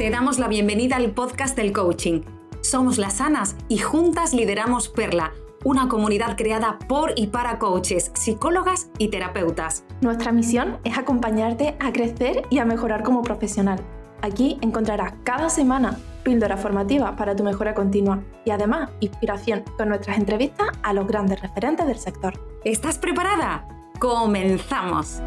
Te damos la bienvenida al podcast del coaching. Somos las Sanas y juntas lideramos Perla, una comunidad creada por y para coaches, psicólogas y terapeutas. Nuestra misión es acompañarte a crecer y a mejorar como profesional. Aquí encontrarás cada semana píldora formativa para tu mejora continua y además inspiración con nuestras entrevistas a los grandes referentes del sector. ¿Estás preparada? ¡Comenzamos!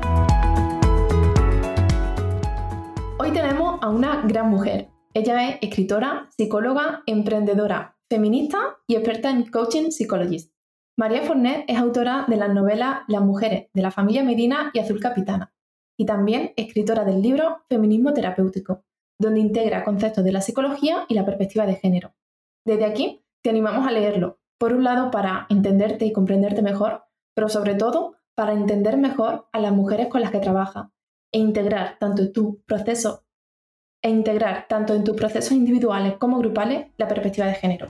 Hoy tenemos a una gran mujer. Ella es escritora, psicóloga, emprendedora, feminista y experta en coaching psychologist. María Fornet es autora de las novelas Las mujeres de la familia Medina y Azul Capitana y también escritora del libro Feminismo terapéutico, donde integra conceptos de la psicología y la perspectiva de género. Desde aquí te animamos a leerlo, por un lado para entenderte y comprenderte mejor, pero sobre todo para entender mejor a las mujeres con las que trabaja e integrar tanto tu proceso e integrar tanto en tus procesos individuales como grupales la perspectiva de género.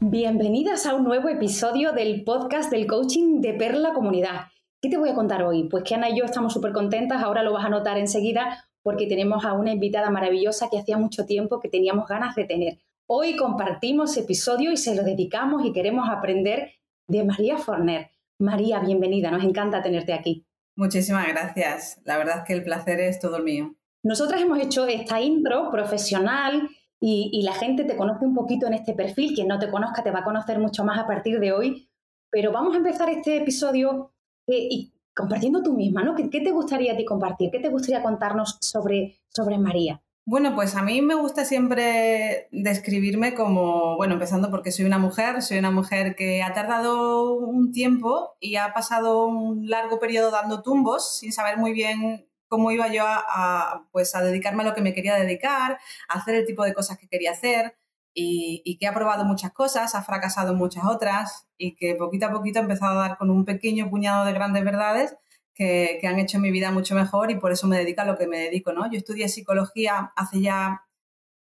Bienvenidas a un nuevo episodio del podcast del coaching de Perla Comunidad. ¿Qué te voy a contar hoy? Pues que Ana y yo estamos súper contentas, ahora lo vas a notar enseguida porque tenemos a una invitada maravillosa que hacía mucho tiempo que teníamos ganas de tener. Hoy compartimos episodio y se lo dedicamos y queremos aprender de María Forner. María, bienvenida, nos encanta tenerte aquí. Muchísimas gracias, la verdad es que el placer es todo mío. Nosotras hemos hecho esta intro profesional y, la gente te conoce un poquito en este perfil, quien no te conozca te va a conocer mucho más a partir de hoy, pero vamos a empezar este episodio eh, y compartiendo tú misma, ¿no? ¿Qué, te gustaría a ti compartir? ¿Qué te gustaría contarnos sobre, sobre María? Bueno, pues a mí me gusta siempre describirme como, bueno, empezando porque soy una mujer, soy una mujer que ha tardado un tiempo y ha pasado un largo periodo dando tumbos sin saber muy bien cómo iba yo a, pues a dedicarme a lo que me quería dedicar, a hacer el tipo de cosas que quería hacer y, y, que ha probado muchas cosas, ha fracasado muchas otras y que poquito a poquito ha empezado a dar con un pequeño puñado de grandes verdades que, han hecho mi vida mucho mejor y por eso me dedico a lo que me dedico, ¿no? Yo estudié psicología hace ya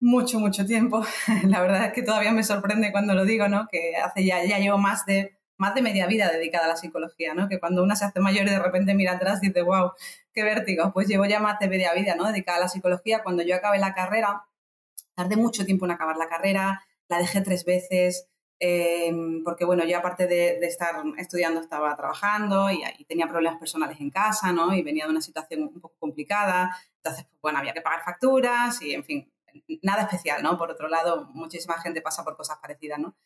mucho, mucho tiempo. La verdad es que todavía me sorprende cuando lo digo, ¿no? Que hace ya, ya llevo más de, más de media vida dedicada a la psicología, ¿no? Que cuando una se hace mayor y de repente mira atrás dice, wow, qué vértigo. Pues llevo ya más de media vida, ¿no? Dedicada a la psicología. Cuando yo acabé la carrera, tardé mucho tiempo en acabar la carrera, la dejé tres veces, Em, porque bueno, yo aparte de, estar estudiando estaba trabajando y, tenía problemas personales en casa, ¿no? Y venía de una situación un poco complicada, entonces, pues, bueno, había que pagar facturas y, en fin, nada especial, ¿no? Por otro lado, muchísima gente pasa por cosas parecidas, ¿no?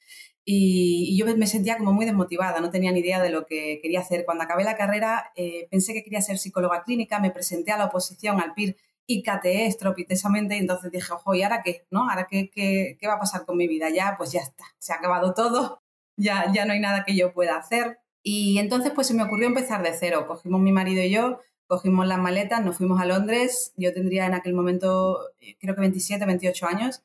Y, yo me sentía como muy desmotivada, no tenía ni idea de lo que quería hacer. Cuando acabé la carrera, eh, pensé que quería ser psicóloga clínica, me presenté a la oposición al PIR y cateé estropitesamente y entonces dije, ojo, ¿y ahora qué? ¿No? ¿Ahora qué, qué, qué, va a pasar con mi vida? Ya, pues ya está, se ha acabado todo, ya, ya no hay nada que yo pueda hacer. Y entonces pues se me ocurrió empezar de cero. Cogimos mi marido y yo, cogimos las maletas, nos fuimos a Londres. Yo tendría en aquel momento, eh, creo que 27, 28 años,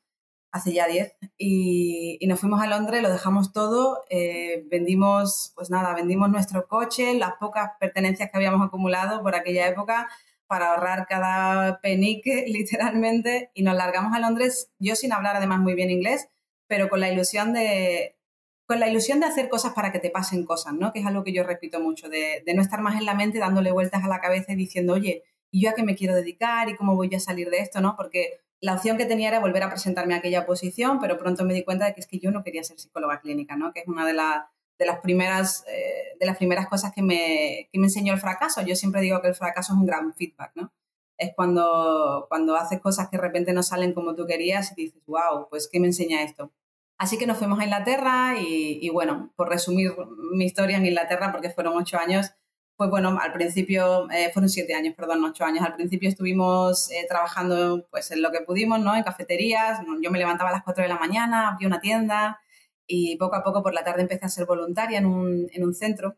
hace ya 10. Y, y nos fuimos a Londres, lo dejamos todo, eh, vendimos, pues nada, vendimos nuestro coche, las pocas pertenencias que habíamos acumulado por aquella época, para ahorrar cada penique, literalmente, y nos largamos a Londres, yo sin hablar además muy bien inglés, pero con la ilusión de con la ilusión de hacer cosas para que te pasen cosas, ¿no? Que es algo que yo repito mucho, de, no estar más en la mente dándole vueltas a la cabeza y diciendo, oye, ¿y yo a qué me quiero dedicar? ¿Y cómo voy a salir de esto? ¿no? Porque la opción que tenía era volver a presentarme a aquella posición, pero pronto me di cuenta de que es que yo no quería ser psicóloga clínica, ¿no? Que es una de, las de las primeras, eh, de las primeras cosas que me, que me enseñó el fracaso. Yo siempre digo que el fracaso es un gran feedback, ¿no? Es cuando, cuando haces cosas que de repente no salen como tú querías y dices, wow, pues ¿qué me enseña esto? Así que nos fuimos a Inglaterra y, bueno, por resumir mi historia en Inglaterra, porque fueron ocho años, pues bueno, al principio, eh, fueron siete años, perdón, ocho años. Al principio estuvimos eh, trabajando pues en lo que pudimos, ¿no? En cafeterías. Yo me levantaba a las cuatro de la mañana, abría una tienda, y poco a poco por la tarde empecé a ser voluntaria en un, en un centro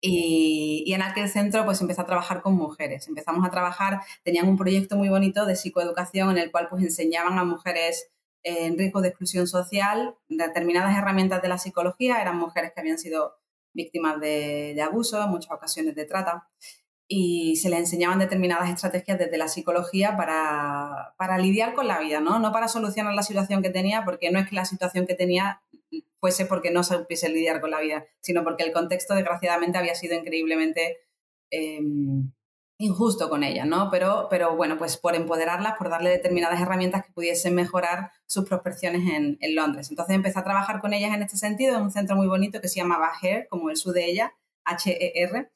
y, en aquel centro pues empecé a trabajar con mujeres. Empezamos a trabajar, tenían un proyecto muy bonito de psicoeducación en el cual pues enseñaban a mujeres en riesgo de exclusión social determinadas herramientas de la psicología. Eran mujeres que habían sido víctimas de abuso, en muchas ocasiones de trata y se les enseñaban determinadas estrategias desde la psicología para, para, lidiar con la vida, ¿no? No para solucionar la situación que tenía, porque no es que la situación que tenía fuese porque no supiese lidiar con la vida, sino porque el contexto, desgraciadamente, había sido increíblemente em, injusto con ellas, ¿no? Pero, pero bueno, pues por empoderarlas, por darle determinadas herramientas que pudiesen mejorar sus prospecciones en, en, Londres. Entonces empecé a trabajar con ellas en este sentido, en un centro muy bonito que se llamaba HER, como el su de ella, H-E-R.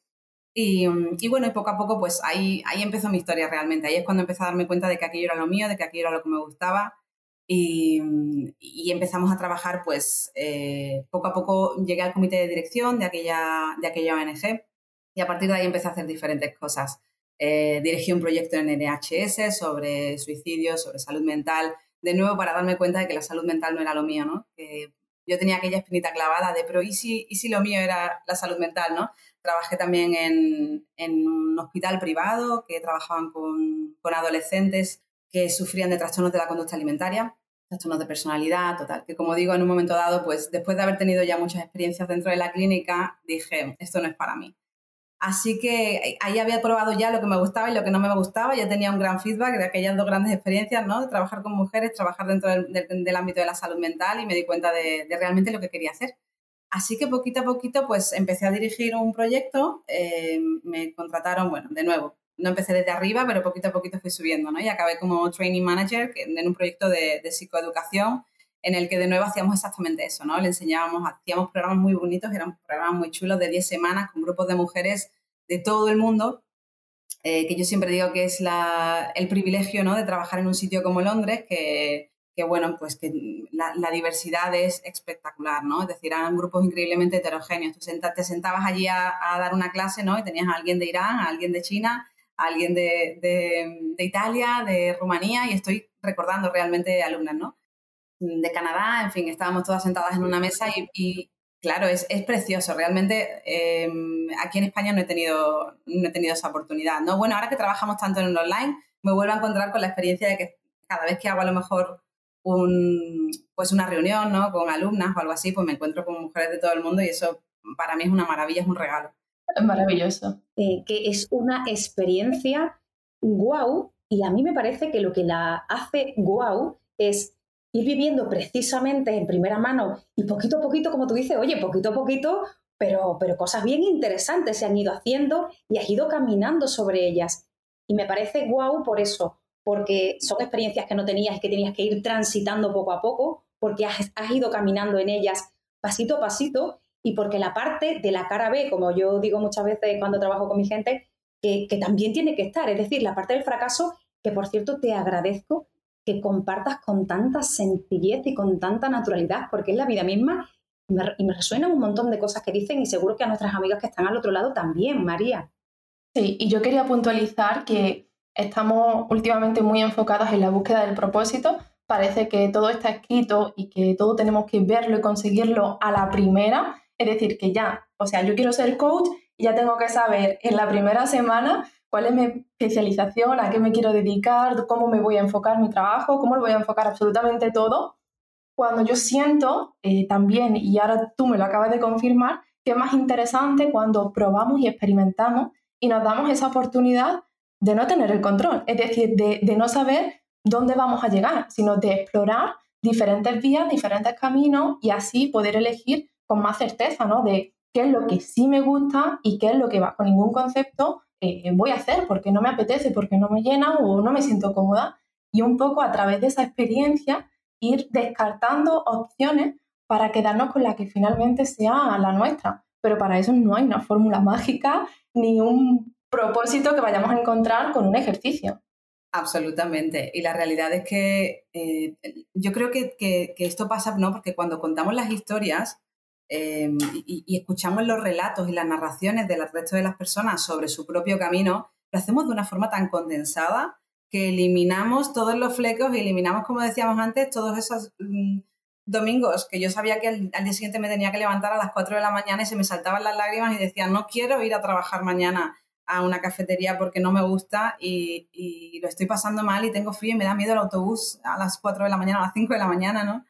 Y, y, bueno, y poco a poco, pues ahí, ahí empezó mi historia realmente. Ahí es cuando empecé a darme cuenta de que aquello era lo mío, de que aquello era lo que me gustaba. Y, y empezamos a trabajar, pues eh, poco a poco llegué al comité de dirección de aquella, de aquella ONG y a partir de ahí empecé a hacer diferentes cosas. Eh, dirigí un proyecto en NHS sobre suicidio, sobre salud mental, de nuevo para darme cuenta de que la salud mental no era lo mío, ¿no? Que yo tenía aquella espinita clavada de, pero ¿y si, ¿y si lo mío era la salud mental, ¿no? Trabajé también en, en un hospital privado que trabajaban con, con adolescentes que sufrían de trastornos de la conducta alimentaria, trastornos de personalidad, total, que como digo, en un momento dado, pues después de haber tenido ya muchas experiencias dentro de la clínica, dije, esto no es para mí. Así que ahí había probado ya lo que me gustaba y lo que no me gustaba. Ya tenía un gran feedback de aquellas dos grandes experiencias, ¿no? De trabajar con mujeres, trabajar dentro del, ámbito de la salud mental y me di cuenta de, realmente lo que quería hacer. Así que poquito a poquito pues empecé a dirigir un proyecto, eh, me contrataron, bueno, de nuevo, no empecé desde arriba, pero poquito a poquito fui subiendo, ¿no? Y acabé como training manager en un proyecto de, de psicoeducación en el que de nuevo hacíamos exactamente eso, ¿no? Le enseñábamos, hacíamos programas muy bonitos, eran programas muy chulos de 10 semanas con grupos de mujeres de todo el mundo, eh, que yo siempre digo que es el privilegio, ¿no? De trabajar en un sitio como Londres, que, bueno, pues que la, diversidad es espectacular, ¿no? Es decir, eran grupos increíblemente heterogéneos. Tú te sentabas allí a, dar una clase, ¿no? Y tenías a alguien de Irán, a alguien de China, a alguien de, de Italia, de Rumanía, y estoy recordando realmente alumnas, ¿no? De Canadá, en fin, estábamos todas sentadas en una mesa y, claro, es, es, precioso. Realmente eh, aquí en España no he, tenido, no he tenido esa oportunidad. ¿no? Bueno, ahora que trabajamos tanto en el online, me vuelvo a encontrar con la experiencia de que cada vez que hago a lo mejor un, pues una reunión ¿no? con alumnas o algo así, pues me encuentro con mujeres de todo el mundo y eso para mí es una maravilla, es un regalo. Es maravilloso. Eh, que es una experiencia guau y a mí me parece que lo que la hace guau es ir viviendo precisamente en primera mano y poquito a poquito, como tú dices, oye, poquito a poquito, pero, pero cosas bien interesantes se han ido haciendo y has ido caminando sobre ellas. Y me parece guau por eso, porque son experiencias que no tenías y que tenías que ir transitando poco a poco, porque has, ido caminando en ellas pasito a pasito y porque la parte de la cara B, como yo digo muchas veces cuando trabajo con mi gente, que también tiene que estar, es decir, la parte del fracaso, que por cierto te agradezco que compartas con tanta sencillez y con tanta naturalidad, porque es la vida misma y me, y resuenan un montón de cosas que dicen y seguro que a nuestras amigas que están al otro lado también, María. Sí, y yo quería puntualizar que estamos últimamente muy enfocadas en la búsqueda del propósito. Parece que todo está escrito y que todo tenemos que verlo y conseguirlo a la primera. Es decir, que ya, o sea, yo quiero ser coach y ya tengo que saber en la primera semana cuál es mi especialización, a qué me quiero dedicar, cómo me voy a enfocar mi trabajo, cómo lo voy a enfocar absolutamente todo, cuando yo siento eh, también, y ahora tú me lo acabas de confirmar, que es más interesante cuando probamos y experimentamos y nos damos esa oportunidad de no tener el control, es decir, de, no saber dónde vamos a llegar, sino de explorar diferentes vías, diferentes caminos y así poder elegir con más certeza, ¿no? De qué es lo que sí me gusta y qué es lo que con ningún concepto eh, voy a hacer porque no me apetece, porque no me llena o no me siento cómoda. Y un poco a través de esa experiencia ir descartando opciones para quedarnos con la que finalmente sea la nuestra. Pero para eso no hay una fórmula mágica ni un propósito que vayamos a encontrar con un ejercicio. Absolutamente. Y la realidad es que eh, yo creo que, que, que, esto pasa, ¿no? Porque cuando contamos las historias, Em, y, escuchamos los relatos y las narraciones del resto de las personas sobre su propio camino, lo hacemos de una forma tan condensada que eliminamos todos los flecos y eliminamos, como decíamos antes, todos esos mm, domingos que yo sabía que al, día siguiente me tenía que levantar a las 4 de la mañana y se me saltaban las lágrimas y decía, no quiero ir a trabajar mañana a una cafetería porque no me gusta y, y, lo estoy pasando mal y tengo frío y me da miedo el autobús a las 4 de la mañana, a las 5 de la mañana, ¿no?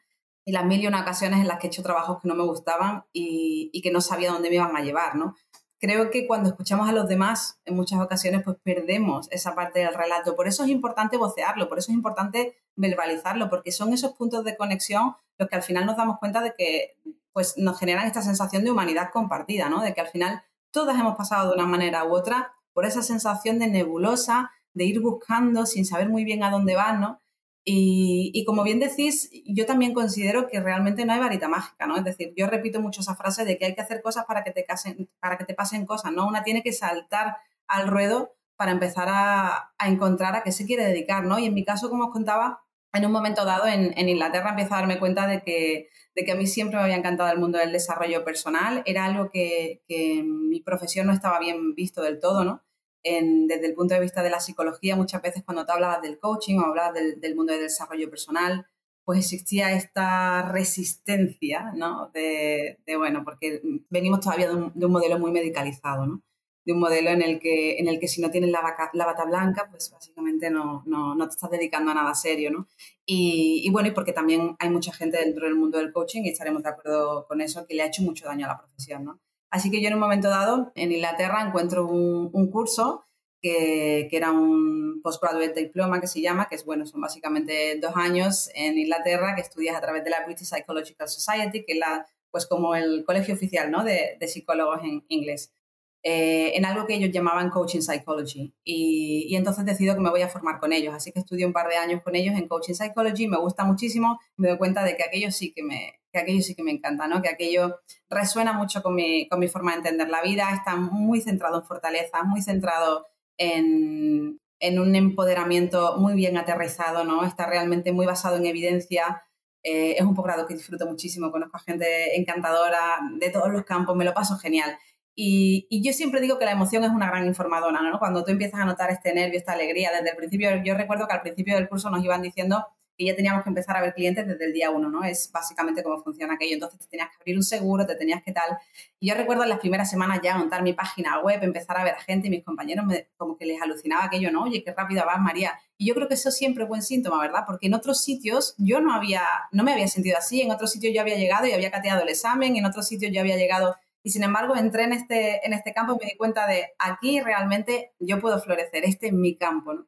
Y las mil y una ocasiones en las que he hecho trabajos que no me gustaban y, que no sabía dónde me iban a llevar, ¿no? Creo que cuando escuchamos a los demás, en muchas ocasiones, pues perdemos esa parte del relato. Por eso es importante vocearlo, por eso es importante verbalizarlo, porque son esos puntos de conexión los que al final nos damos cuenta de que pues, nos generan esta sensación de humanidad compartida, ¿no? De que al final todas hemos pasado de una manera u otra por esa sensación de nebulosa, de ir buscando sin saber muy bien a dónde vas, ¿no? Y, como bien decís, yo también considero que realmente no hay varita mágica, ¿no? Es decir, yo repito mucho esa frase de que hay que hacer cosas para que te, casen, para que te pasen cosas, ¿no? Una tiene que saltar al ruedo para empezar a, encontrar a qué se quiere dedicar, ¿no? Y en mi caso, como os contaba, en un momento dado en, Inglaterra empiezo a darme cuenta de que, de que, a mí siempre me había encantado el mundo del desarrollo personal, era algo que, que mi profesión no estaba bien visto del todo, ¿no? Desde el punto de vista de la psicología, muchas veces cuando te hablabas del coaching o hablabas del, mundo del desarrollo personal, pues existía esta resistencia, ¿no? De, bueno, porque venimos todavía de un, modelo muy medicalizado, ¿no? De un modelo en el que, en el que si no tienes la, la bata blanca, pues básicamente no, no, no, te estás dedicando a nada serio, ¿no? Y, y, bueno, y porque también hay mucha gente dentro del mundo del coaching, y estaremos de acuerdo con eso, que le ha hecho mucho daño a la profesión, ¿no? Así que yo en un momento dado, en Inglaterra, encuentro un, curso que, era un postgraduate diploma que se llama, que es bueno, son básicamente dos años en Inglaterra que estudias a través de la British Psychological Society, que es la, pues como el colegio oficial ¿no? de, de psicólogos en inglés. Eh, en algo que ellos llamaban Coaching Psychology. Y, entonces decido que me voy a formar con ellos. Así que estudio un par de años con ellos en Coaching Psychology, me gusta muchísimo, me doy cuenta de que aquello sí que me, que aquello sí que me encanta, ¿no? que aquello resuena mucho con mi, con mi forma de entender la vida, está muy centrado en fortaleza, muy centrado en, en un empoderamiento muy bien aterrizado, ¿no? está realmente muy basado en evidencia. Eh, es un posgrado que disfruto muchísimo, conozco a gente encantadora de todos los campos, me lo paso genial. Y, y, yo siempre digo que la emoción es una gran informadora, ¿no? Cuando tú empiezas a notar este nervio, esta alegría, desde el principio, yo recuerdo que al principio del curso nos iban diciendo que ya teníamos que empezar a ver clientes desde el día uno, ¿no? Es básicamente cómo funciona aquello. Entonces te tenías que abrir un seguro, te tenías que tal. Y yo recuerdo en las primeras semanas ya montar mi página web, empezar a ver a gente y mis compañeros me, como que les alucinaba aquello, ¿no? Oye, qué rápida vas, María. Y yo creo que eso siempre es buen síntoma, ¿verdad? Porque en otros sitios yo no había, no me había sentido así. En otros sitios yo había llegado y había cateado el examen, en otros sitios yo había llegado y sin embargo entré en este, en este campo y me di cuenta de aquí realmente yo puedo florecer, este es mi campo, ¿no?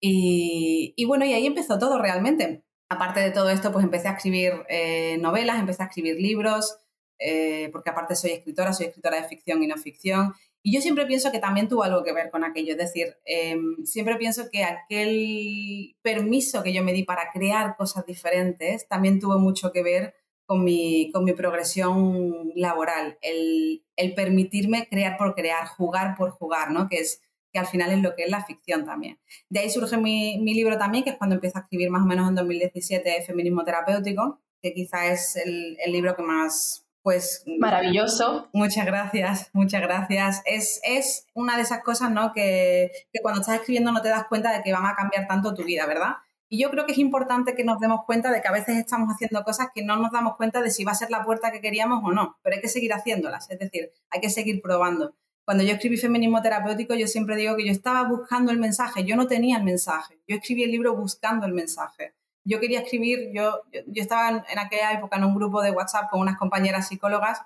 Y, bueno, y ahí empezó todo realmente. Aparte de todo esto, pues empecé a escribir eh, novelas, empecé a escribir libros, eh, porque aparte soy escritora, soy escritora de ficción y no ficción. Y yo siempre pienso que también tuvo algo que ver con aquello, es decir, em, siempre pienso que aquel permiso que yo me di para crear cosas diferentes también tuvo mucho que ver con mi, con mi progresión laboral, el, el permitirme crear por crear, jugar por jugar, ¿no? Que es que al final es lo que es la ficción también. De ahí surge mi, libro también, que es cuando empiezo a escribir más o menos en 2017 Feminismo Terapéutico, que quizá es el, libro que más, pues... Maravilloso. Muchas gracias, muchas gracias. Es, es una de esas cosas, ¿no? Que, que cuando estás escribiendo no te das cuenta de que van a cambiar tanto tu vida, ¿verdad? Y yo creo que es importante que nos demos cuenta de que a veces estamos haciendo cosas que no nos damos cuenta de si va a ser la puerta que queríamos o no, pero hay que seguir haciéndolas, es decir, hay que seguir probando cuando yo escribí Feminismo Terapéutico, yo siempre digo que yo estaba buscando el mensaje, yo no tenía el mensaje, yo escribí el libro buscando el mensaje. Yo quería escribir, yo, yo, estaba en, aquella época en un grupo de WhatsApp con unas compañeras psicólogas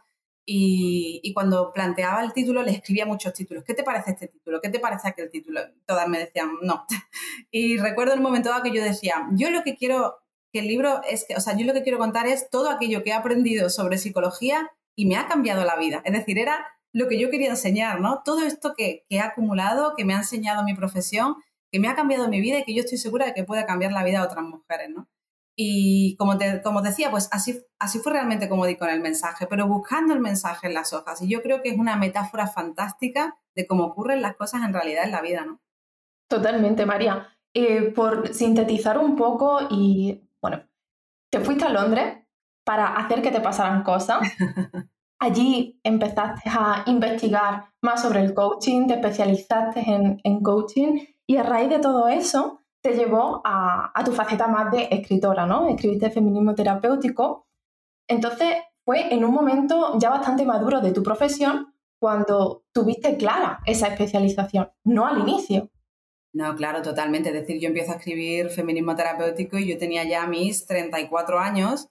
y, y, cuando planteaba el título le escribía muchos títulos. ¿Qué te parece este título? ¿Qué te parece aquel título? Todas me decían no. Y recuerdo el momento dado que yo decía, yo lo que quiero que el libro es que, o sea, yo lo que quiero contar es todo aquello que he aprendido sobre psicología y me ha cambiado la vida. Es decir, era lo que yo quería enseñar, ¿no? Todo esto que, que he acumulado, que me ha enseñado mi profesión, que me ha cambiado mi vida y que yo estoy segura de que puede cambiar la vida de otras mujeres, ¿no? Y como, te, como decía, pues así, así fue realmente como di con el mensaje, pero buscando el mensaje en las hojas. Y yo creo que es una metáfora fantástica de cómo ocurren las cosas en realidad en la vida, ¿no? Totalmente, María. Eh, por sintetizar un poco y, bueno, te fuiste a Londres para hacer que te pasaran cosas. Allí empezaste a investigar más sobre el coaching, te especializaste en, coaching y a raíz de todo eso te llevó a, tu faceta más de escritora, ¿no? Escribiste feminismo terapéutico. Entonces fue en un momento ya bastante maduro de tu profesión cuando tuviste clara esa especialización, no al inicio. No, claro, totalmente. Es decir, yo empiezo a escribir feminismo terapéutico y yo tenía ya mis 34 años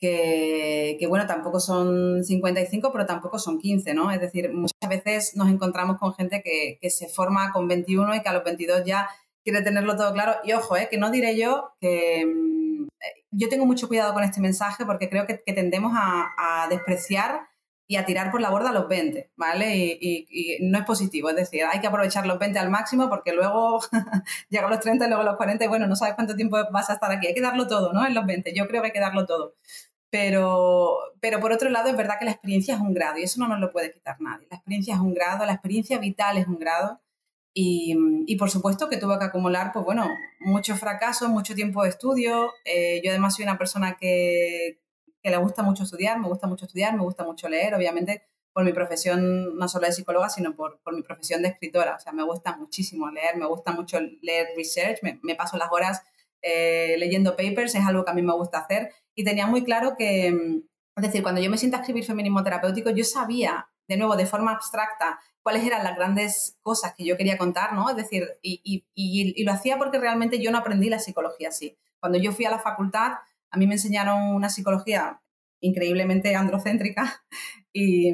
que, bueno, tampoco son 55, pero tampoco son 15, ¿no? Es decir, muchas veces nos encontramos con gente que, se forma con 21 y que a los 22 ya quiere tenerlo todo claro. Y ojo, ¿eh? que no diré yo que mm, yo tengo mucho cuidado con este mensaje porque creo que, tendemos a, despreciar y a tirar por la borda los 20, ¿vale? Y, no es positivo, es decir, hay que aprovechar los 20 al máximo porque luego llegan los 30 y luego los 40 y bueno, no sabes cuánto tiempo vas a estar aquí, hay que darlo todo, ¿no? En los 20, yo creo que hay que darlo todo. Pero, pero por otro lado, es verdad que la experiencia es un grado y eso no nos lo puede quitar nadie. La experiencia es un grado, la experiencia vital es un grado y, y por supuesto que tuve que acumular, pues bueno, muchos fracasos, mucho tiempo de estudio. Eh, yo además soy una persona que, que le gusta mucho estudiar, me gusta mucho estudiar, me gusta mucho leer, obviamente por mi profesión no solo de psicóloga, sino por, por mi profesión de escritora. O sea, me gusta muchísimo leer, me gusta mucho leer research, me, paso las horas eh, leyendo papers, es algo que a mí me gusta hacer. Y tenía muy claro que, mm, es decir, cuando yo me siento a escribir feminismo terapéutico, yo sabía, de nuevo, de forma abstracta, cuáles eran las grandes cosas que yo quería contar, ¿no? Es decir, y, y, y, lo hacía porque realmente yo no aprendí la psicología así. Cuando yo fui a la facultad, a mí me enseñaron una psicología increíblemente androcéntrica y,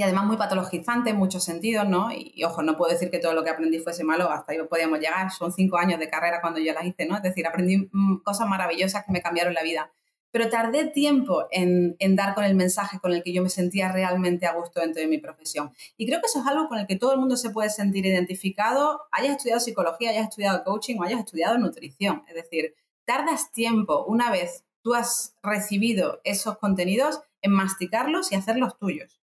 además muy patologizante en muchos sentidos, ¿no? Y, ojo, no puedo decir que todo lo que aprendí fuese malo, hasta ahí podíamos llegar, son cinco años de carrera cuando yo las hice, ¿no? Es decir, aprendí mm, cosas maravillosas que me cambiaron la vida. Pero tardé tiempo en, en, dar con el mensaje con el que yo me sentía realmente a gusto dentro de mi profesión. Y creo que eso es algo con el que todo el mundo se puede sentir identificado, hayas estudiado psicología, hayas estudiado coaching o hayas estudiado nutrición. Es decir, tardas tiempo una vez tú has recibido esos contenidos en masticarlos y hacerlos tuyos.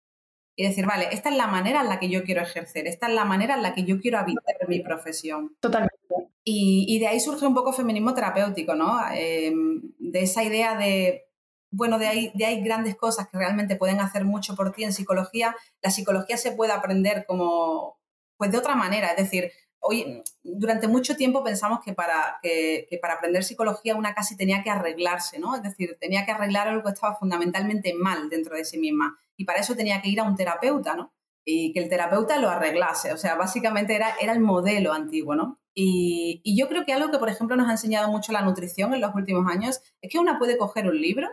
Y decir, vale, esta es la manera en la que yo quiero ejercer, esta es la manera en la que yo quiero habitar mi profesión. Totalmente. Y, de ahí surge un poco feminismo terapéutico, ¿no? Em, de esa idea de, bueno, de ahí, de ahí grandes cosas que realmente pueden hacer mucho por ti en psicología. La psicología se puede aprender como, pues de otra manera, es decir, hoy, durante mucho tiempo pensamos que para, que, para aprender psicología una casi tenía que arreglarse, ¿no? Es decir, tenía que arreglar algo que estaba fundamentalmente mal dentro de sí misma. Y para eso tenía que ir a un terapeuta, ¿no? Y que el terapeuta lo arreglase. O sea, básicamente era, era el modelo antiguo, ¿no? Y, y yo creo que algo que, por ejemplo, nos ha enseñado mucho la nutrición en los últimos años es que una puede coger un libro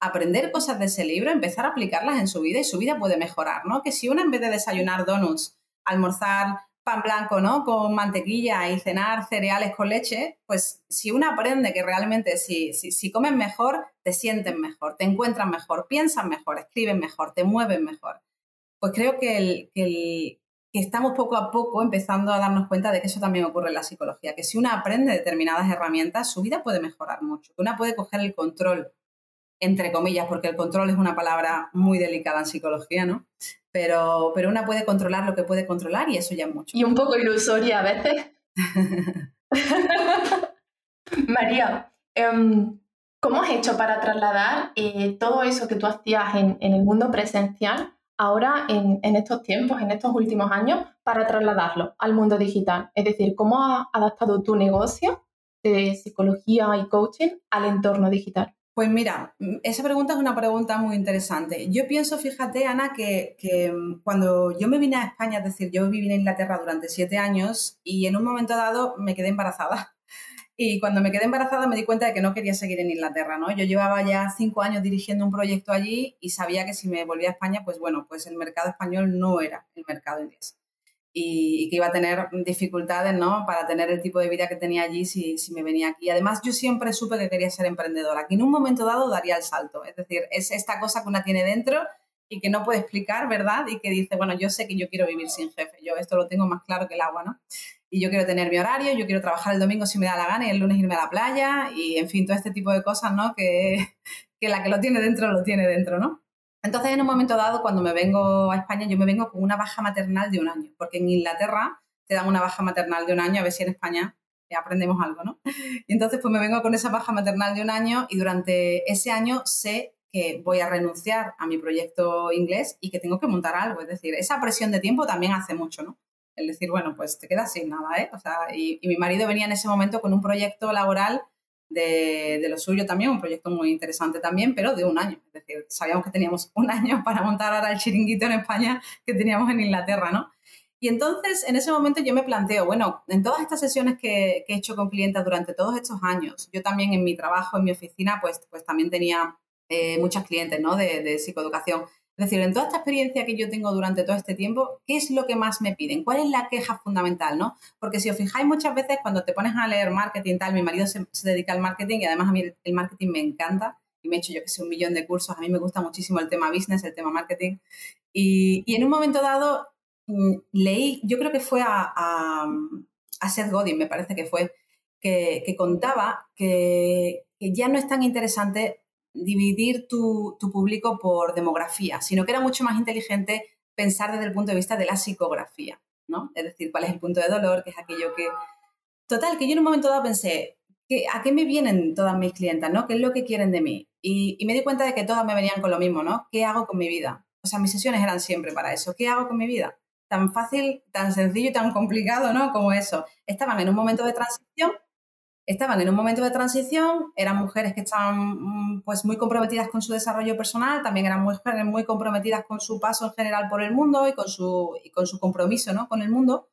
aprender cosas de ese libro, empezar a aplicarlas en su vida y su vida puede mejorar, ¿no? Que si una en vez de desayunar donuts, almorzar pan blanco, ¿no? Con mantequilla y cenar cereales con leche, pues si uno aprende que realmente si, si, si comen mejor, te sienten mejor, te encuentran mejor, piensan mejor, escriben mejor, te mueven mejor. Pues creo que, el, que, el, que estamos poco a poco empezando a darnos cuenta de que eso también ocurre en la psicología, que si uno aprende determinadas herramientas, su vida puede mejorar mucho, que una puede coger el control entre comillas, porque el control es una palabra muy delicada en psicología, ¿no? Pero, pero una puede controlar lo que puede controlar y eso ya es mucho. Y un poco ilusoria a veces. María, em, ¿cómo has hecho para trasladar eh, todo eso que tú hacías en, el mundo presencial ahora en, en, estos tiempos, en estos últimos años, para trasladarlo al mundo digital? Es decir, ¿cómo has adaptado tu negocio de psicología y coaching al entorno digital? Pues mira, mm, esa pregunta es una pregunta muy interesante. Yo pienso, fíjate, Ana, que, mm, cuando yo me vine a España, es decir, yo viví en Inglaterra durante siete años y en un momento dado me quedé embarazada. Y cuando me quedé embarazada me di cuenta de que no quería seguir en Inglaterra, ¿no? Yo llevaba ya cinco años dirigiendo un proyecto allí y sabía que si me volvía a España, pues bueno, pues el mercado español no era el mercado inglés y, que iba a tener dificultades ¿no? para tener el tipo de vida que tenía allí si, si, me venía aquí. Además, yo siempre supe que quería ser emprendedora, que en un momento dado daría el salto. Es decir, es esta cosa que una tiene dentro y que no puede explicar, ¿verdad? Y que dice, bueno, yo sé que yo quiero vivir sin jefe, yo esto lo tengo más claro que el agua, ¿no? Y yo quiero tener mi horario, yo quiero trabajar el domingo si me da la gana y el lunes irme a la playa y, en fin, todo este tipo de cosas, ¿no? Que, que la que lo tiene dentro lo tiene dentro, ¿no? Entonces, en un momento dado, cuando me vengo a España, yo me vengo con una baja maternal de un año, porque en Inglaterra te dan una baja maternal de un año, a ver si en España aprendemos algo, ¿no? Y entonces, pues me vengo con esa baja maternal de un año y durante ese año sé que voy a renunciar a mi proyecto inglés y que tengo que montar algo. Es decir, esa presión de tiempo también hace mucho, ¿no? El decir, bueno, pues te quedas sin nada, ¿eh? O sea, y mi marido venía en ese momento con un proyecto laboral de, lo suyo también, un proyecto muy interesante también, pero de un año. Es decir, sabíamos que teníamos un año para montar ahora el chiringuito en España que teníamos en Inglaterra, ¿no? Y entonces, en ese momento yo me planteo, bueno, en todas estas sesiones que, he hecho con clientes durante todos estos años, yo también en mi trabajo, en mi oficina, pues, pues también tenía eh, muchas clientes, ¿no? De, de psicoeducación. Es decir, en toda esta experiencia que yo tengo durante todo este tiempo, ¿qué es lo que más me piden? ¿Cuál es la queja fundamental? ¿no? Porque si os fijáis muchas veces cuando te pones a leer marketing tal, mi marido se, dedica al marketing y además a mí el, marketing me encanta y me he hecho yo que sé un millón de cursos. A mí me gusta muchísimo el tema business, el tema marketing. Y, en un momento dado mm, leí, yo creo que fue a, a, Seth Godin, me parece que fue, que, que contaba que, ya no es tan interesante dividir tu, público por demografía, sino que era mucho más inteligente pensar desde el punto de vista de la psicografía, ¿no? Es decir, cuál es el punto de dolor, qué es aquello que... Total, que yo en un momento dado pensé, ¿a qué me vienen todas mis clientas, no? ¿Qué es lo que quieren de mí? Y, me di cuenta de que todas me venían con lo mismo, ¿no? ¿Qué hago con mi vida? O sea, mis sesiones eran siempre para eso. ¿Qué hago con mi vida? Tan fácil, tan sencillo y tan complicado, ¿no? Como eso. Estaban en un momento de transición, estaban en un momento de transición, eran mujeres que estaban mm, pues muy comprometidas con su desarrollo personal, también eran mujeres muy comprometidas con su paso en general por el mundo y con su, con su compromiso, ¿no? Con el mundo.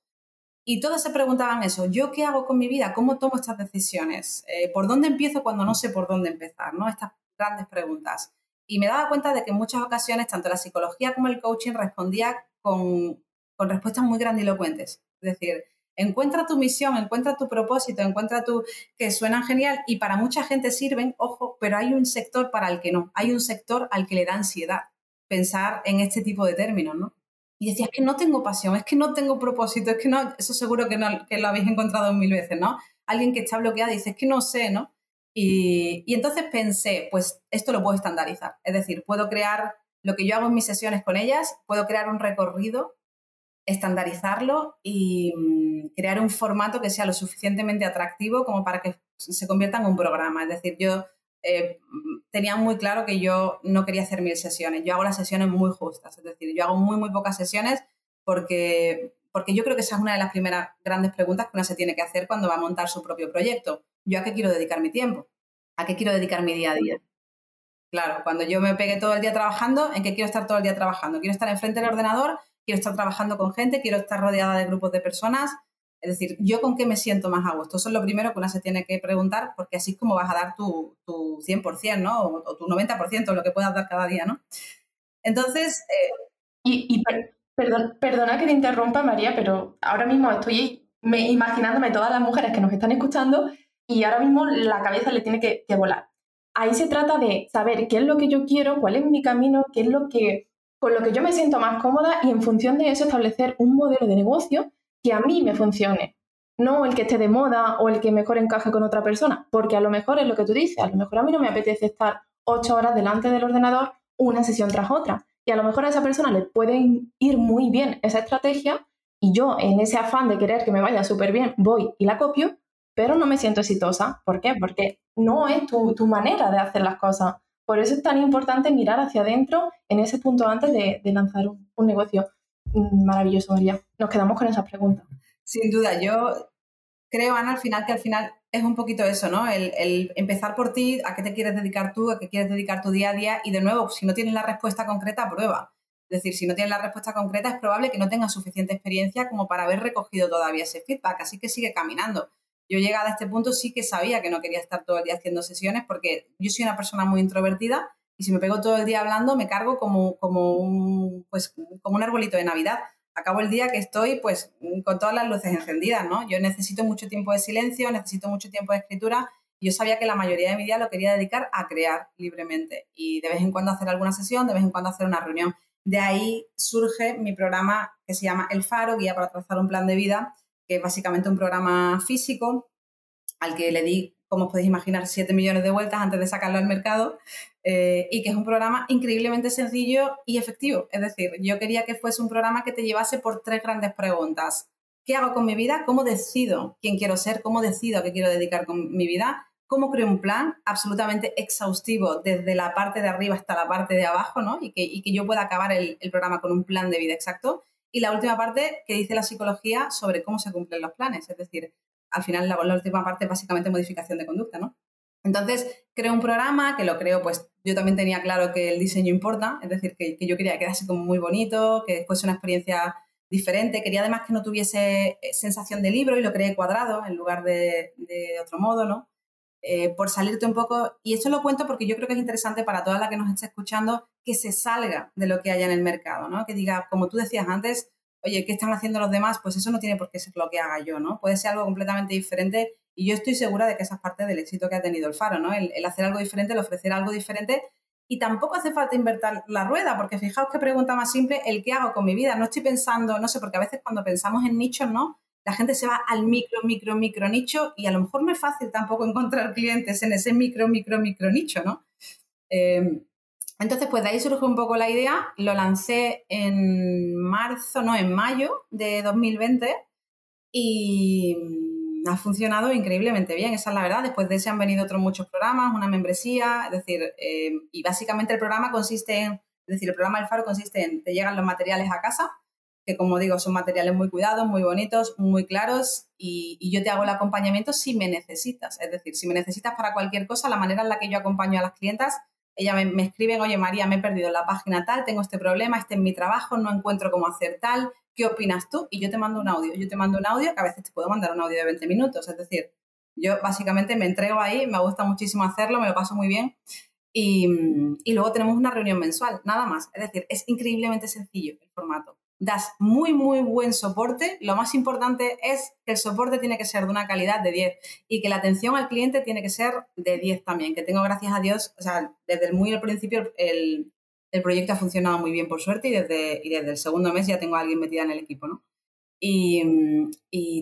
Y todas se preguntaban eso, ¿yo qué hago con mi vida? ¿Cómo tomo estas decisiones? Eh, ¿Por dónde empiezo cuando no sé por dónde empezar? ¿no? Estas grandes preguntas. Y me daba cuenta de que en muchas ocasiones tanto la psicología como el coaching respondía con, con respuestas muy grandilocuentes. Es decir, encuentra tu misión, encuentra tu propósito, encuentra tu... que suenan genial y para mucha gente sirven, ojo, pero hay un sector para el que no. Hay un sector al que le da ansiedad pensar en este tipo de términos, ¿no? y decía, es que no tengo pasión, es que no tengo propósito, es que no, eso seguro que, no, que lo habéis encontrado mil veces, ¿no? Alguien que está bloqueado dice, es que no sé, ¿no? Y, entonces pensé, pues esto lo puedo estandarizar, es decir, puedo crear lo que yo hago en mis sesiones con ellas, puedo crear un recorrido, estandarizarlo y mm, crear un formato que sea lo suficientemente atractivo como para que se convierta en un programa. Es decir, yo eh, tenía muy claro que yo no quería hacer mil sesiones. Yo hago las sesiones muy justas, es decir, yo hago muy, muy pocas sesiones porque, porque yo creo que esa es una de las primeras grandes preguntas que uno se tiene que hacer cuando va a montar su propio proyecto. ¿Yo a qué quiero dedicar mi tiempo? ¿A qué quiero dedicar mi día a día? Claro, cuando yo me pegue todo el día trabajando, ¿en qué quiero estar todo el día trabajando? ¿Quiero estar enfrente del ordenador? ¿Quiero estar trabajando con gente? ¿Quiero estar rodeada de grupos de personas? Es decir, ¿yo con qué me siento más a gusto? Eso es lo primero que uno se tiene que preguntar, porque así es como vas a dar tu, tu 100%, ¿no? O, tu 90%, lo que puedas dar cada día, ¿no? Entonces... Eh, y, perdona que te interrumpa, María, pero ahora mismo estoy imaginándome todas las mujeres que nos están escuchando y ahora mismo la cabeza le tiene que volar. Ahí se trata de saber qué es lo que yo quiero, cuál es mi camino, qué es lo que con lo que yo me siento más cómoda y en función de eso establecer un modelo de negocio que a mí me funcione, no el que esté de moda o el que mejor encaje con otra persona, porque a lo mejor es lo que tú dices, a lo mejor a mí no me apetece estar ocho horas delante del ordenador una sesión tras otra, y a lo mejor a esa persona le puede ir muy bien esa estrategia y yo en ese afán de querer que me vaya súper bien voy y la copio, pero no me siento exitosa. ¿Por qué? Porque no es tu, manera de hacer las cosas. Por eso es tan importante mirar hacia adentro en ese punto antes de, lanzar un negocio. Mm, maravilloso, María. Nos quedamos con esas preguntas. Sin duda, yo creo, Ana, al final que al final es un poquito eso, ¿no? El, empezar por ti, a qué te quieres dedicar tú, a qué quieres dedicar tu día a día y de nuevo, si no tienes la respuesta concreta, prueba. Es decir, si no tienes la respuesta concreta, es probable que no tengas suficiente experiencia como para haber recogido todavía ese feedback, así que sigue caminando. Yo llegada a este punto sí que sabía que no quería estar todo el día haciendo sesiones porque yo soy una persona muy introvertida y si me pego todo el día hablando me cargo como, como, un, pues, como un arbolito de Navidad. Acabo el día que estoy pues con todas las luces encendidas, ¿no? Yo necesito mucho tiempo de silencio, necesito mucho tiempo de escritura. Yo sabía que la mayoría de mi día lo quería dedicar a crear libremente y de vez en cuando hacer alguna sesión, de vez en cuando hacer una reunión. De ahí surge mi programa que se llama El Faro, Guía para trazar un plan de vida, que es básicamente un programa físico al que le di como os podéis imaginar, 7 millones de vueltas antes de sacarlo al mercado eh, y que es un programa increíblemente sencillo y efectivo. Es decir, yo quería que fuese un programa que te llevase por tres grandes preguntas. ¿Qué hago con mi vida? ¿Cómo decido quién quiero ser? ¿Cómo decido a qué quiero dedicar con mi vida? ¿Cómo creo un plan absolutamente exhaustivo desde la parte de arriba hasta la parte de abajo ¿no? y, que, que yo pueda acabar el programa con un plan de vida exacto? Y la última parte que dice la psicología sobre cómo se cumplen los planes, es decir, al final la, última parte es básicamente modificación de conducta, ¿no? Entonces, creo un programa que lo creo, pues yo también tenía claro que el diseño importa, es decir, que, yo quería que quedase como muy bonito, que fuese una experiencia diferente, quería además que no tuviese eh, sensación de libro y lo creé cuadrado en lugar de, otro modo, ¿no? Eh, por salirte un poco, y esto lo cuento porque yo creo que es interesante para toda la que nos esté escuchando que se salga de lo que haya en el mercado, ¿no? Que diga, como tú decías antes, oye, ¿qué están haciendo los demás? Pues eso no tiene por qué ser lo que haga yo, ¿no? Puede ser algo completamente diferente Y yo estoy segura de que esa es parte del éxito que ha tenido el Faro, ¿no? El, hacer algo diferente, el ofrecer algo diferente. Y tampoco hace falta invertir la rueda, porque fijaos qué pregunta más simple, el qué hago con mi vida. No estoy pensando, no sé, porque a veces cuando pensamos en nichos, ¿no? La gente se va al micro, micro, micro nicho y a lo mejor no es fácil tampoco encontrar clientes en ese micro, micro, micro nicho, ¿no? Eh, entonces, pues de ahí surge un poco la idea. Lo lancé en marzo, no, en mayo de 2020 y mm, ha funcionado increíblemente bien, esa es la verdad. Después de ese han venido otros muchos programas, una membresía, es decir, eh, y básicamente el programa consiste en, es decir, el programa del Faro consiste en, te llegan los materiales a casa, que como digo, son materiales muy cuidados, muy bonitos, muy claros, y, yo te hago el acompañamiento si me necesitas. Es decir, si me necesitas para cualquier cosa, la manera en la que yo acompaño a las clientas ella me, escriben, oye María, me he perdido la página tal, tengo este problema, este es mi trabajo, no encuentro cómo hacer tal, ¿qué opinas tú? Y yo te mando un audio. Yo te mando un audio que a veces te puedo mandar un audio de 20 minutos. Es decir, yo básicamente me entrego ahí, me gusta muchísimo hacerlo, me lo paso muy bien. Y luego tenemos una reunión mensual, nada más. Es decir, es increíblemente sencillo el formato das muy, muy buen soporte. Lo más importante es que el soporte tiene que ser de una calidad de 10 y que la atención al cliente tiene que ser de 10 también, que tengo gracias a Dios, o sea, desde muy al principio el, proyecto ha funcionado muy bien por suerte y desde, y desde el segundo mes ya tengo a alguien metida en el equipo, ¿no? Y,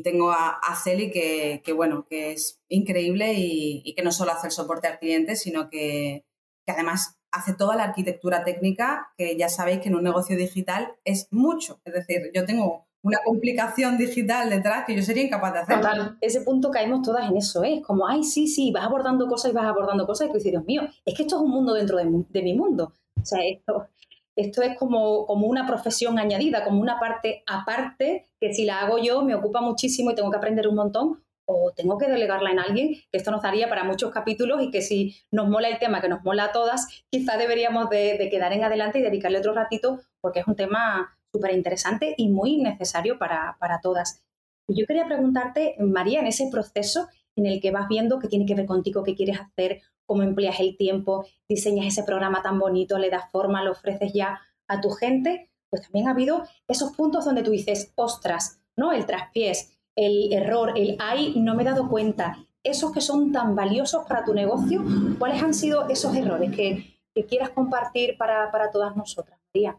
tengo a, a Celi que, que, bueno, que es increíble y, y, que no solo hace el soporte al cliente, sino que, que además hace toda la arquitectura técnica, que ya sabéis que en un negocio digital es mucho. Es decir, yo tengo una complicación digital detrás que yo sería incapaz de hacer. Total, ese punto caemos todas en eso, ¿eh? Como, ay, sí, sí, vas abordando cosas y vas abordando cosas y tú dices, Dios mío, es que esto es un mundo dentro de, mi mundo. O sea, esto, esto es como, como una profesión añadida, como una parte aparte que si la hago yo me ocupa muchísimo y tengo que aprender un montón o tengo que delegarla en alguien, que esto nos daría para muchos capítulos y que si nos mola el tema, que nos mola a todas, quizá deberíamos de, quedar en adelante y dedicarle otro ratito porque es un tema súper interesante y muy necesario para, para todas. Yo quería preguntarte, María, en ese proceso en el que vas viendo qué tiene que ver contigo, qué quieres hacer, cómo empleas el tiempo, diseñas ese programa tan bonito, le das forma, lo ofreces ya a tu gente, pues también ha habido esos puntos donde tú dices, ostras, ¿no? El traspiés, el error, el ay, no me he dado cuenta. Esos que son tan valiosos para tu negocio, ¿cuáles han sido esos errores que, quieras compartir para, todas nosotras, María?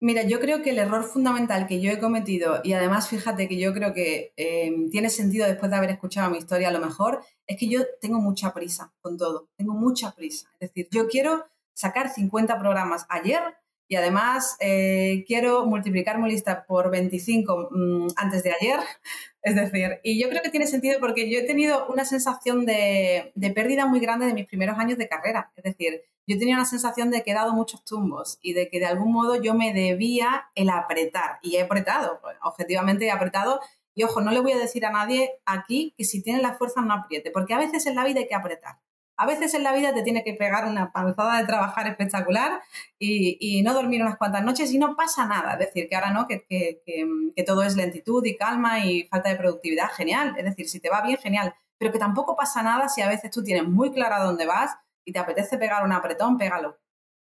Mira, yo creo que el error fundamental que yo he cometido, y además fíjate que yo creo que em, tiene sentido después de haber escuchado mi historia a lo mejor, es que yo tengo mucha prisa con todo, tengo mucha prisa. Es decir, yo quiero sacar 50 programas ayer y además eh, quiero multiplicar mi lista por 25 mm, antes de ayer. Es decir, y yo creo que tiene sentido porque yo he tenido una sensación de, pérdida muy grande de mis primeros años de carrera. Es decir, yo tenía una sensación de que he dado muchos tumbos y de que de algún modo yo me debía el apretar. Y he apretado, pues, objetivamente he apretado. Y ojo, no le voy a decir a nadie aquí que si tiene la fuerza no apriete, porque a veces en la vida hay que apretar. A veces en la vida te tiene que pegar una panzada de trabajar espectacular y, no dormir unas cuantas noches y no pasa nada. Es decir, que ahora no, que, que, todo es lentitud y calma y falta de productividad, genial. Es decir, si te va bien, genial. Pero que tampoco pasa nada si a veces tú tienes muy clara dónde vas y te apetece pegar un apretón, pégalo.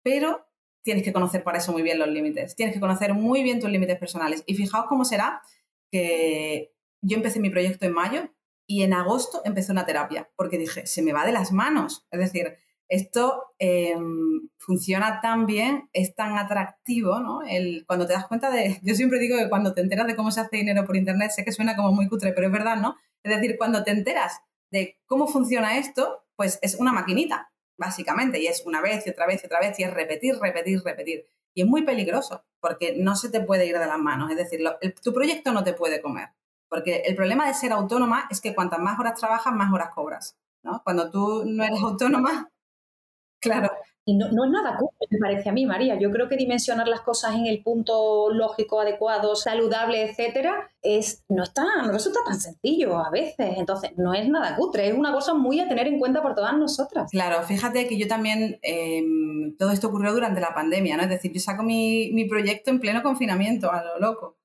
Pero tienes que conocer para eso muy bien los límites. Tienes que conocer muy bien tus límites personales. Y fijaos cómo será que yo empecé mi proyecto en mayo, y en agosto empecé una terapia, porque dije, se me va de las manos. Es decir, esto em, funciona tan bien, es tan atractivo, ¿no? El, cuando te das cuenta de, yo siempre digo que cuando te enteras de cómo se hace dinero por Internet, sé que suena como muy cutre, pero es verdad, ¿no? Es decir, cuando te enteras de cómo funciona esto, pues es una maquinita, básicamente, y es una vez y otra vez y otra vez, y es repetir, repetir, repetir. Y es muy peligroso, porque no se te puede ir de las manos, es decir, tu proyecto no te puede comer. Porque el problema de ser autónoma es que cuantas más horas trabajas, más horas cobras. ¿no? Cuando tú no eres autónoma, claro. Y no, es nada cutre, me parece a mí, María. Yo creo que dimensionar las cosas en el punto lógico, adecuado, saludable, etcétera, es, no, está, no resulta tan sencillo a veces. Entonces, no es nada cutre, es una cosa muy a tener en cuenta por todas nosotras. Claro, fíjate que yo también, em, todo esto ocurrió durante la pandemia, ¿no? Es decir, yo saco mi, mi proyecto en pleno confinamiento, a lo loco.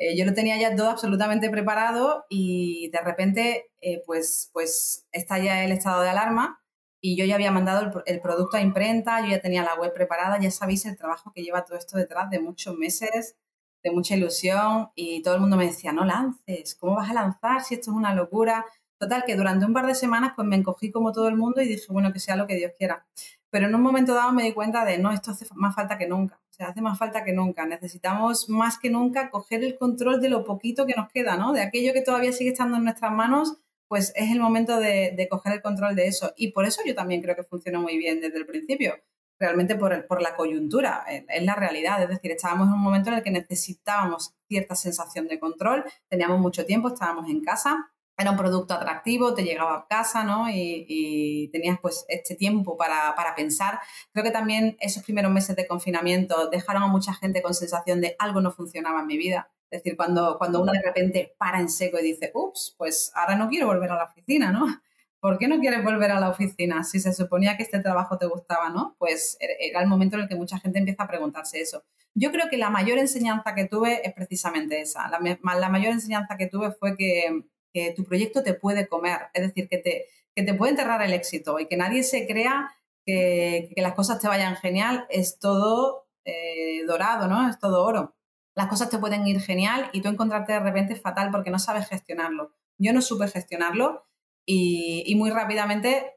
Eh, yo lo tenía ya todo absolutamente preparado y de repente eh, pues, pues está ya el estado de alarma y yo ya había mandado el, producto a imprenta, yo ya tenía la web preparada, ya sabéis el trabajo que lleva todo esto detrás de muchos meses, de mucha ilusión y todo el mundo me decía, no lances, ¿cómo vas a lanzar si esto es una locura? Total, que durante un par de semanas pues me encogí como todo el mundo y dije, bueno, que sea lo que Dios quiera. Pero en un momento dado me di cuenta de, no, esto hace más falta que nunca. O sea, hace más falta que nunca. Necesitamos más que nunca coger el control de lo poquito que nos queda, ¿no? De aquello que todavía sigue estando en nuestras manos, pues es el momento de, coger el control de eso. Y por eso yo también creo que funcionó muy bien desde el principio realmente por, por, la coyuntura, es la realidad. Es decir, estábamos en un momento en el que necesitábamos cierta sensación de control, teníamos mucho tiempo, estábamos en casa era un producto atractivo, te llegaba a casa, ¿no? Y, tenías pues este tiempo para, pensar. Creo que también esos primeros meses de confinamiento dejaron a mucha gente con sensación de algo no funcionaba en mi vida. Es decir, cuando, cuando uno de repente para en seco y dice, ups, pues ahora no quiero volver a la oficina, ¿no? ¿Por qué no quieres volver a la oficina si se suponía que este trabajo te gustaba, ¿no? Pues er, era el momento en el que mucha gente empieza a preguntarse eso. Yo creo que la mayor enseñanza que tuve es precisamente esa. La, la mayor enseñanza que tuve fue que que tu proyecto te puede comer, es decir, que te, que te puede enterrar el éxito y que nadie se crea que, las cosas te vayan genial, es todo eh, dorado, ¿no? Es todo oro. Las cosas te pueden ir genial y tú encontrarte de repente fatal porque no sabes gestionarlo. Yo no supe gestionarlo y, muy rápidamente,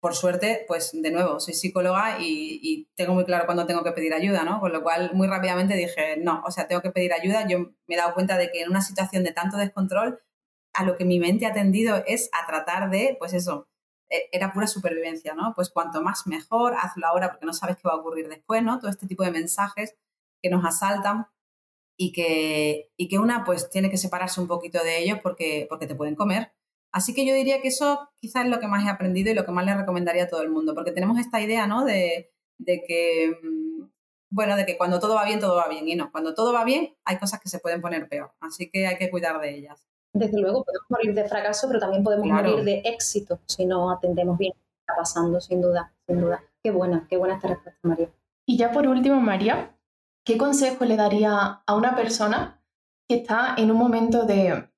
por suerte, pues de nuevo, soy psicóloga y, y, tengo muy claro cuándo tengo que pedir ayuda, ¿no? Con lo cual, muy rápidamente dije, no, o sea, tengo que pedir ayuda. Yo me he dado cuenta de que en una situación de tanto descontrol a lo que mi mente ha tendido es a tratar de, pues eso, e, era pura supervivencia, ¿no? Pues cuanto más mejor, hazlo ahora porque no sabes qué va a ocurrir después, ¿no? Todo este tipo de mensajes que nos asaltan y que, y que una pues tiene que separarse un poquito de ellos porque, porque te pueden comer. Así que yo diría que eso quizás es lo que más he aprendido y lo que más le recomendaría a todo el mundo, porque tenemos esta idea, ¿no? De, de que, mm, bueno, de que cuando todo va bien, todo va bien. Y no, cuando todo va bien, hay cosas que se pueden poner peor. Así que hay que cuidar de ellas desde luego podemos morir de fracaso, pero también podemos morir de éxito si no atendemos bien lo que está pasando, sin duda, sin duda. Qué buena, qué buena esta respuesta, María. Y ya por último, María, ¿qué consejo le daría a una persona que está en un momento de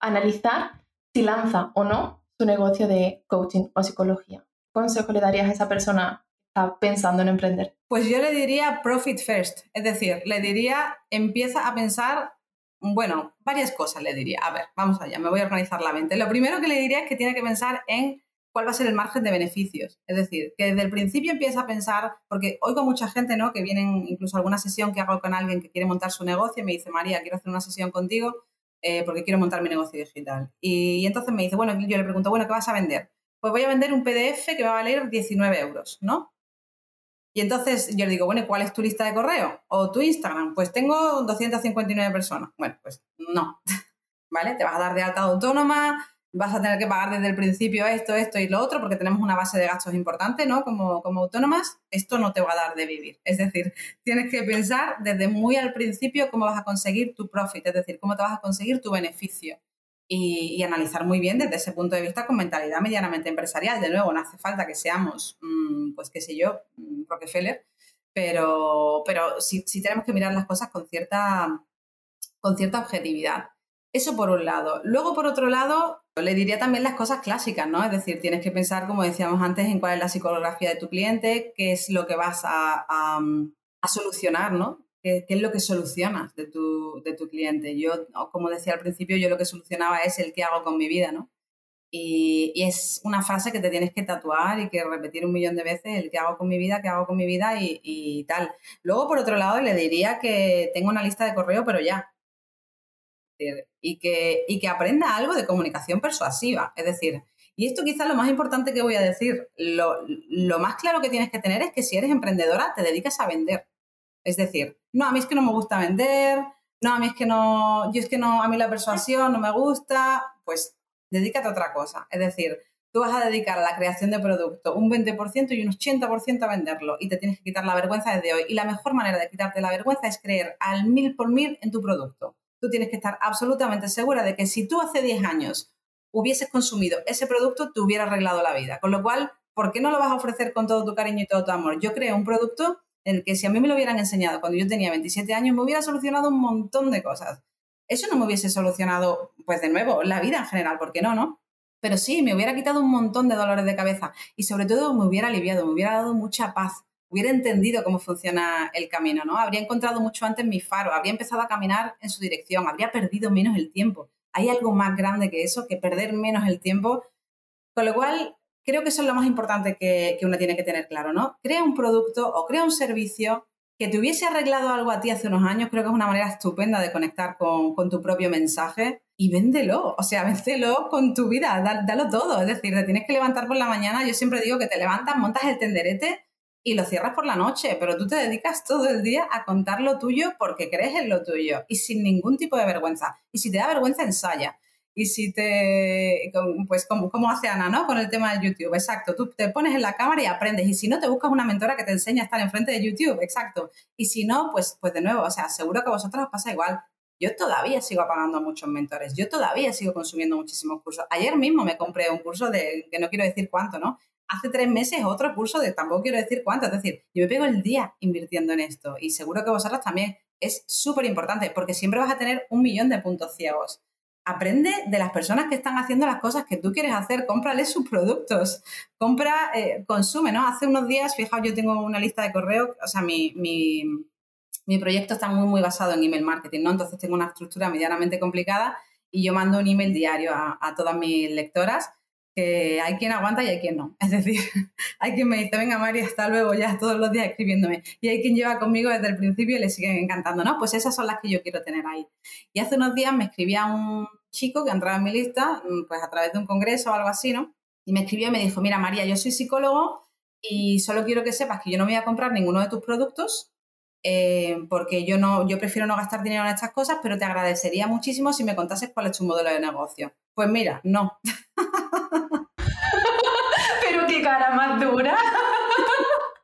analizar si lanza o no su negocio de coaching o psicología? ¿Qué consejo le darías a esa persona que está pensando en emprender? Pues yo le diría profit first, es decir, le diría empieza a pensar bueno, varias cosas le diría. A ver, vamos allá, me voy a organizar la mente. Lo primero que le diría es que tiene que pensar en cuál va a ser el margen de beneficios. Es decir, que desde el principio empieza a pensar, porque oigo mucha gente, ¿no? Que vienen incluso a alguna sesión que hago con alguien que quiere montar su negocio y me dice, María, quiero hacer una sesión contigo eh, porque quiero montar mi negocio digital. Y, y, entonces me dice, bueno, yo le pregunto, bueno, ¿qué vas a vender? Pues voy a vender un PDF que va a valer 19 euros, ¿no? Y entonces yo le digo, bueno, ¿cuál es tu lista de correo? ¿O tu Instagram? Pues tengo 259 personas. Bueno, pues no, ¿vale? Te vas a dar de alta autónoma, vas a tener que pagar desde el principio esto, esto y lo otro, porque tenemos una base de gastos importante, ¿no? Como, como autónomas, esto no te va a dar de vivir. Es decir, tienes que pensar desde muy al principio cómo vas a conseguir tu profit, es decir, cómo te vas a conseguir tu beneficio y, analizar muy bien desde ese punto de vista con mentalidad medianamente empresarial. De nuevo, no hace falta que seamos, mm, pues qué sé yo, mm, Rockefeller, pero, pero sí, tenemos que mirar las cosas con cierta, con cierta objetividad. Eso por un lado. Luego, por otro lado, le diría también las cosas clásicas, ¿no? Es decir, tienes que pensar, como decíamos antes, en cuál es la psicología de tu cliente, qué es lo que vas a, a solucionar, ¿no? ¿Qué, es lo que solucionas de tu, de tu cliente? Yo, como decía al principio, yo lo que solucionaba es el qué hago con mi vida, ¿no? Y, es una frase que te tienes que tatuar y que repetir un millón de veces, el qué hago con mi vida, qué hago con mi vida y, tal. Luego, por otro lado, le diría que tengo una lista de correo, pero ya. Y que, y que aprenda algo de comunicación persuasiva. Es decir, y esto quizás lo más importante que voy a decir, lo, lo más claro que tienes que tener es que si eres emprendedora, te dedicas a vender. Es decir, no, a mí es que no me gusta vender, no, a mí es que no, yo es que no, a mí la persuasión no me gusta, pues dedícate a otra cosa. Es decir, tú vas a dedicar a la creación de producto un 20% y un 80% a venderlo y te tienes que quitar la vergüenza desde hoy. Y la mejor manera de quitarte la vergüenza es creer al mil por mil en tu producto. Tú tienes que estar absolutamente segura de que si tú hace 10 años hubieses consumido ese producto, te hubiera arreglado la vida. Con lo cual, ¿por qué no lo vas a ofrecer con todo tu cariño y todo tu amor? Yo creo un producto el que si a mí me lo hubieran enseñado cuando yo tenía 27 años, me hubiera solucionado un montón de cosas. Eso no me hubiese solucionado, pues de nuevo, la vida en general, ¿por qué no, no? Pero sí, me hubiera quitado un montón de dolores de cabeza y sobre todo me hubiera aliviado, me hubiera dado mucha paz, hubiera entendido cómo funciona el camino, ¿no? Habría encontrado mucho antes mi faro, habría empezado a caminar en su dirección, habría perdido menos el tiempo. hay algo más grande que eso, que perder menos el tiempo. Con lo cual, creo que eso es lo más importante que, que uno tiene que tener claro, ¿no? Crea un producto o crea un servicio que te hubiese arreglado algo a ti hace unos años, creo que es una manera estupenda de conectar con, con tu propio mensaje y véndelo, o sea, véndelo con tu vida, dalo todo, es decir, te tienes que levantar por la mañana, yo siempre digo que te levantas, montas el tenderete y lo cierras por la noche, pero tú te dedicas todo el día a contar lo tuyo porque crees en lo tuyo y sin ningún tipo de vergüenza. Y si te da vergüenza, ensaya. Y si te, pues como, como hace Ana, ¿no? Con el tema de YouTube, exacto. Tú te pones en la cámara y aprendes. Y si no, te buscas una mentora que te enseñe a estar enfrente de YouTube, exacto. Y si no, pues, pues de nuevo, o sea, seguro que a vosotros os pasa igual. Yo todavía sigo pagando a muchos mentores, yo todavía sigo consumiendo muchísimos cursos. Ayer mismo me compré un curso de, que no quiero decir cuánto, ¿no? Hace tres meses otro curso de tampoco quiero decir cuánto. Es decir, yo me pego el día invirtiendo en esto y seguro que vosotros también. Es súper importante porque siempre vas a tener un millón de puntos ciegos aprende de las personas que están haciendo las cosas que tú quieres hacer, cómprale sus productos, compra, eh, consume, ¿no? Hace unos días, fijaos, yo tengo una lista de correo, o sea, mi, mi, proyecto está muy, muy basado en email marketing, ¿no? Entonces tengo una estructura medianamente complicada y yo mando un email diario a, a todas mis lectoras que hay quien aguanta y hay quien no. Es decir, hay quien me dice, venga María, hasta luego ya todos los días escribiéndome. Y hay quien lleva conmigo desde el principio y le siguen encantando, ¿no? Pues esas son las que yo quiero tener ahí. Y hace unos días me escribía un, chico que entraba en mi lista, mm, pues a través de un congreso o algo así, ¿no? Y me escribió y me dijo, mira María, yo soy psicólogo y solo quiero que sepas que yo no voy a comprar ninguno de tus productos eh, porque yo, no, yo prefiero no gastar dinero en estas cosas, pero te agradecería muchísimo si me contases cuál es tu modelo de negocio. Pues mira, no. pero qué cara más dura.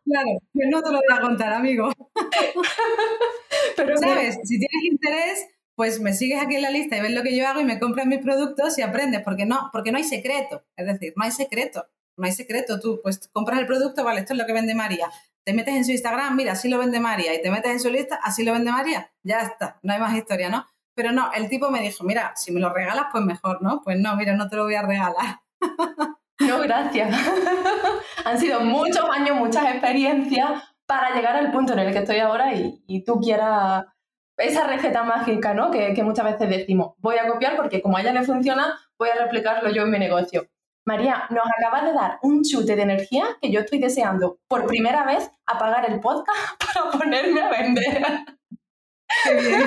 Claro, pues no te lo voy a contar, amigo. Pero sabes, si tienes interés, pues me sigues aquí en la lista y ves lo que yo hago y me compras mis productos y aprendes, porque no, porque no hay secreto, es decir, no hay secreto, no hay secreto, tú pues compras el producto, vale, esto es lo que vende María, te metes en su Instagram, mira, así lo vende María, y te metes en su lista, así lo vende María, ya está, no hay más historia, ¿no? Pero no, el tipo me dijo, mira, si me lo regalas, pues mejor, ¿no? Pues no, mira, no te lo voy a regalar. No, gracias. Han sido muchos años, muchas experiencias para llegar al punto en el que estoy ahora y, y tú quieras esa receta mágica, ¿no? Que, muchas veces decimos, voy a copiar porque como a ella le funciona, voy a replicarlo yo en mi negocio. María, nos acabas de dar un chute de energía que yo estoy deseando por primera vez apagar el podcast para ponerme a vender. Qué bien.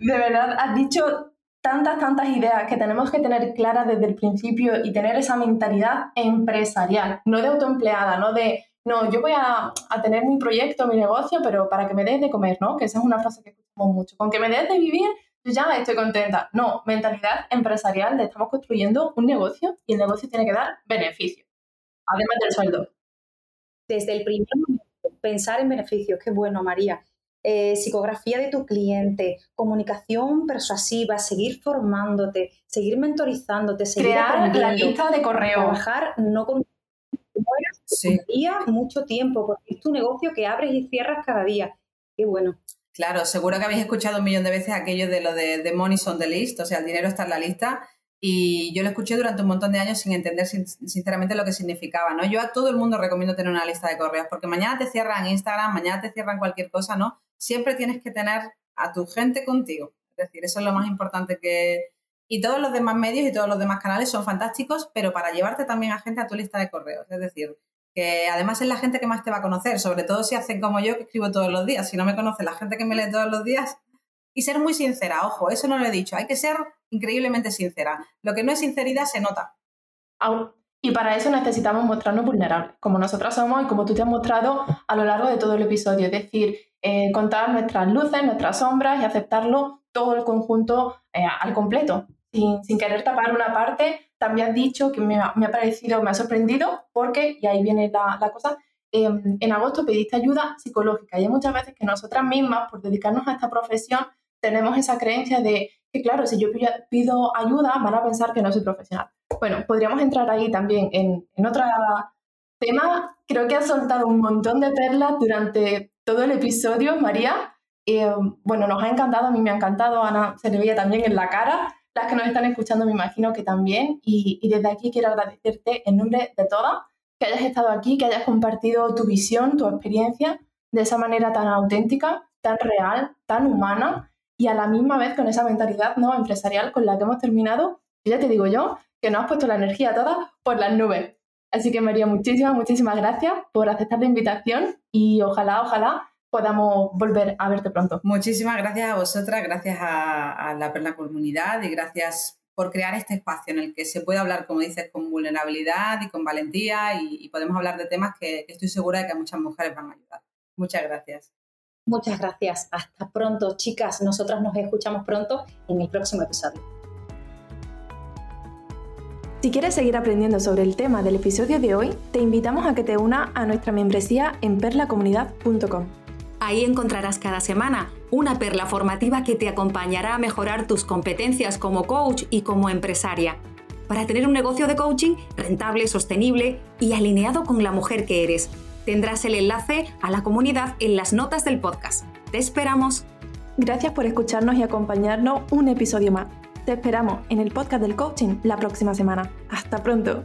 De verdad, has dicho tantas, tantas ideas que tenemos que tener claras desde el principio y tener esa mentalidad empresarial, no de autoempleada, no de no, yo voy a, tener mi proyecto, mi negocio, pero para que me des de comer, ¿no? Que esa es una frase que escuchamos mucho. Con que me des de vivir, yo ya estoy contenta. No, mentalidad empresarial de estamos construyendo un negocio y el negocio tiene que dar beneficio, además del sueldo. Desde el primer momento, pensar en beneficios, qué bueno, María. Eh, psicografía de tu cliente, comunicación persuasiva, seguir formándote, seguir mentorizándote, seguir Crear la lista de correo. Trabajar no con sí. día, mucho tiempo, porque es tu negocio que abres y cierras cada día. Qué bueno. Claro, seguro que habéis escuchado un millón de veces aquello de lo de, de money on the list, o sea, el dinero está en la lista. Y yo lo escuché durante un montón de años sin entender sinceramente lo que significaba, ¿no? Yo a todo el mundo recomiendo tener una lista de correos, porque mañana te cierran Instagram, mañana te cierran cualquier cosa, ¿no? Siempre tienes que tener a tu gente contigo. Es decir, eso es lo más importante que, y todos los demás medios y todos los demás canales son fantásticos, pero para llevarte también a gente a tu lista de correos. Es decir, además es la gente que más te va a conocer, sobre todo si hacen como yo, que escribo todos los días. Si no me conoce la gente que me lee todos los días. Y ser muy sincera, ojo, eso no lo he dicho. Hay que ser increíblemente sincera. Lo que no es sinceridad se nota. Y para eso necesitamos mostrarnos vulnerables, como nosotras somos y como tú te has mostrado a lo largo de todo el episodio. Es decir, eh, contar nuestras luces, nuestras sombras y aceptarlo todo el conjunto eh, al completo sin, querer tapar una parte, también has dicho que me ha, parecido, me ha sorprendido, porque, y ahí viene la, cosa, em, en agosto pediste ayuda psicológica y hay muchas veces que nosotras mismas, por dedicarnos a esta profesión, tenemos esa creencia de que, claro, si yo pido ayuda, van a pensar que no soy profesional. Bueno, podríamos entrar ahí también en, en otro tema. Creo que has soltado un montón de perlas durante todo el episodio, María. Em, bueno, nos ha encantado, a mí me ha encantado, Ana se le veía también en la cara que nos están escuchando me imagino que también. Y, desde aquí quiero agradecerte en nombre de todas que hayas estado aquí, que hayas compartido tu visión, tu experiencia de esa manera tan auténtica, tan real, tan humana. y a la misma vez con esa mentalidad no empresarial con la que hemos terminado, ya te digo yo, que nos has puesto la energía toda por las nubes. Así que María, muchísimas, muchísimas gracias por aceptar la invitación y ojalá, ojalá podamos volver a verte pronto. Muchísimas gracias a vosotras, gracias a, la Perla Comunidad y gracias por crear este espacio en el que se puede hablar, como dices, con vulnerabilidad y con valentía y, podemos hablar de temas que, que, estoy segura de que a muchas mujeres van a ayudar. Muchas gracias. Muchas gracias. Hasta pronto, chicas. Nosotras nos escuchamos pronto en el próximo episodio. Si quieres seguir aprendiendo sobre el tema del episodio de hoy, te invitamos a que te una a nuestra membresía en perlacomunidad.com. Ahí encontrarás cada semana una perla formativa que te acompañará a mejorar tus competencias como coach y como empresaria, para tener un negocio de coaching rentable, sostenible y alineado con la mujer que eres. Tendrás el enlace a la comunidad en las notas del podcast. Te esperamos. Gracias por escucharnos y acompañarnos un episodio más. Te esperamos en el podcast del coaching la próxima semana. Hasta pronto.